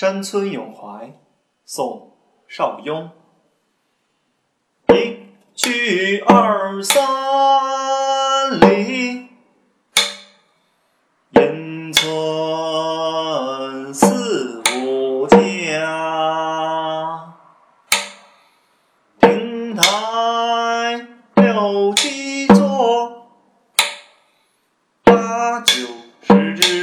山村咏怀宋邵雍。一去二三里烟村四五家。亭台六七座八九十枝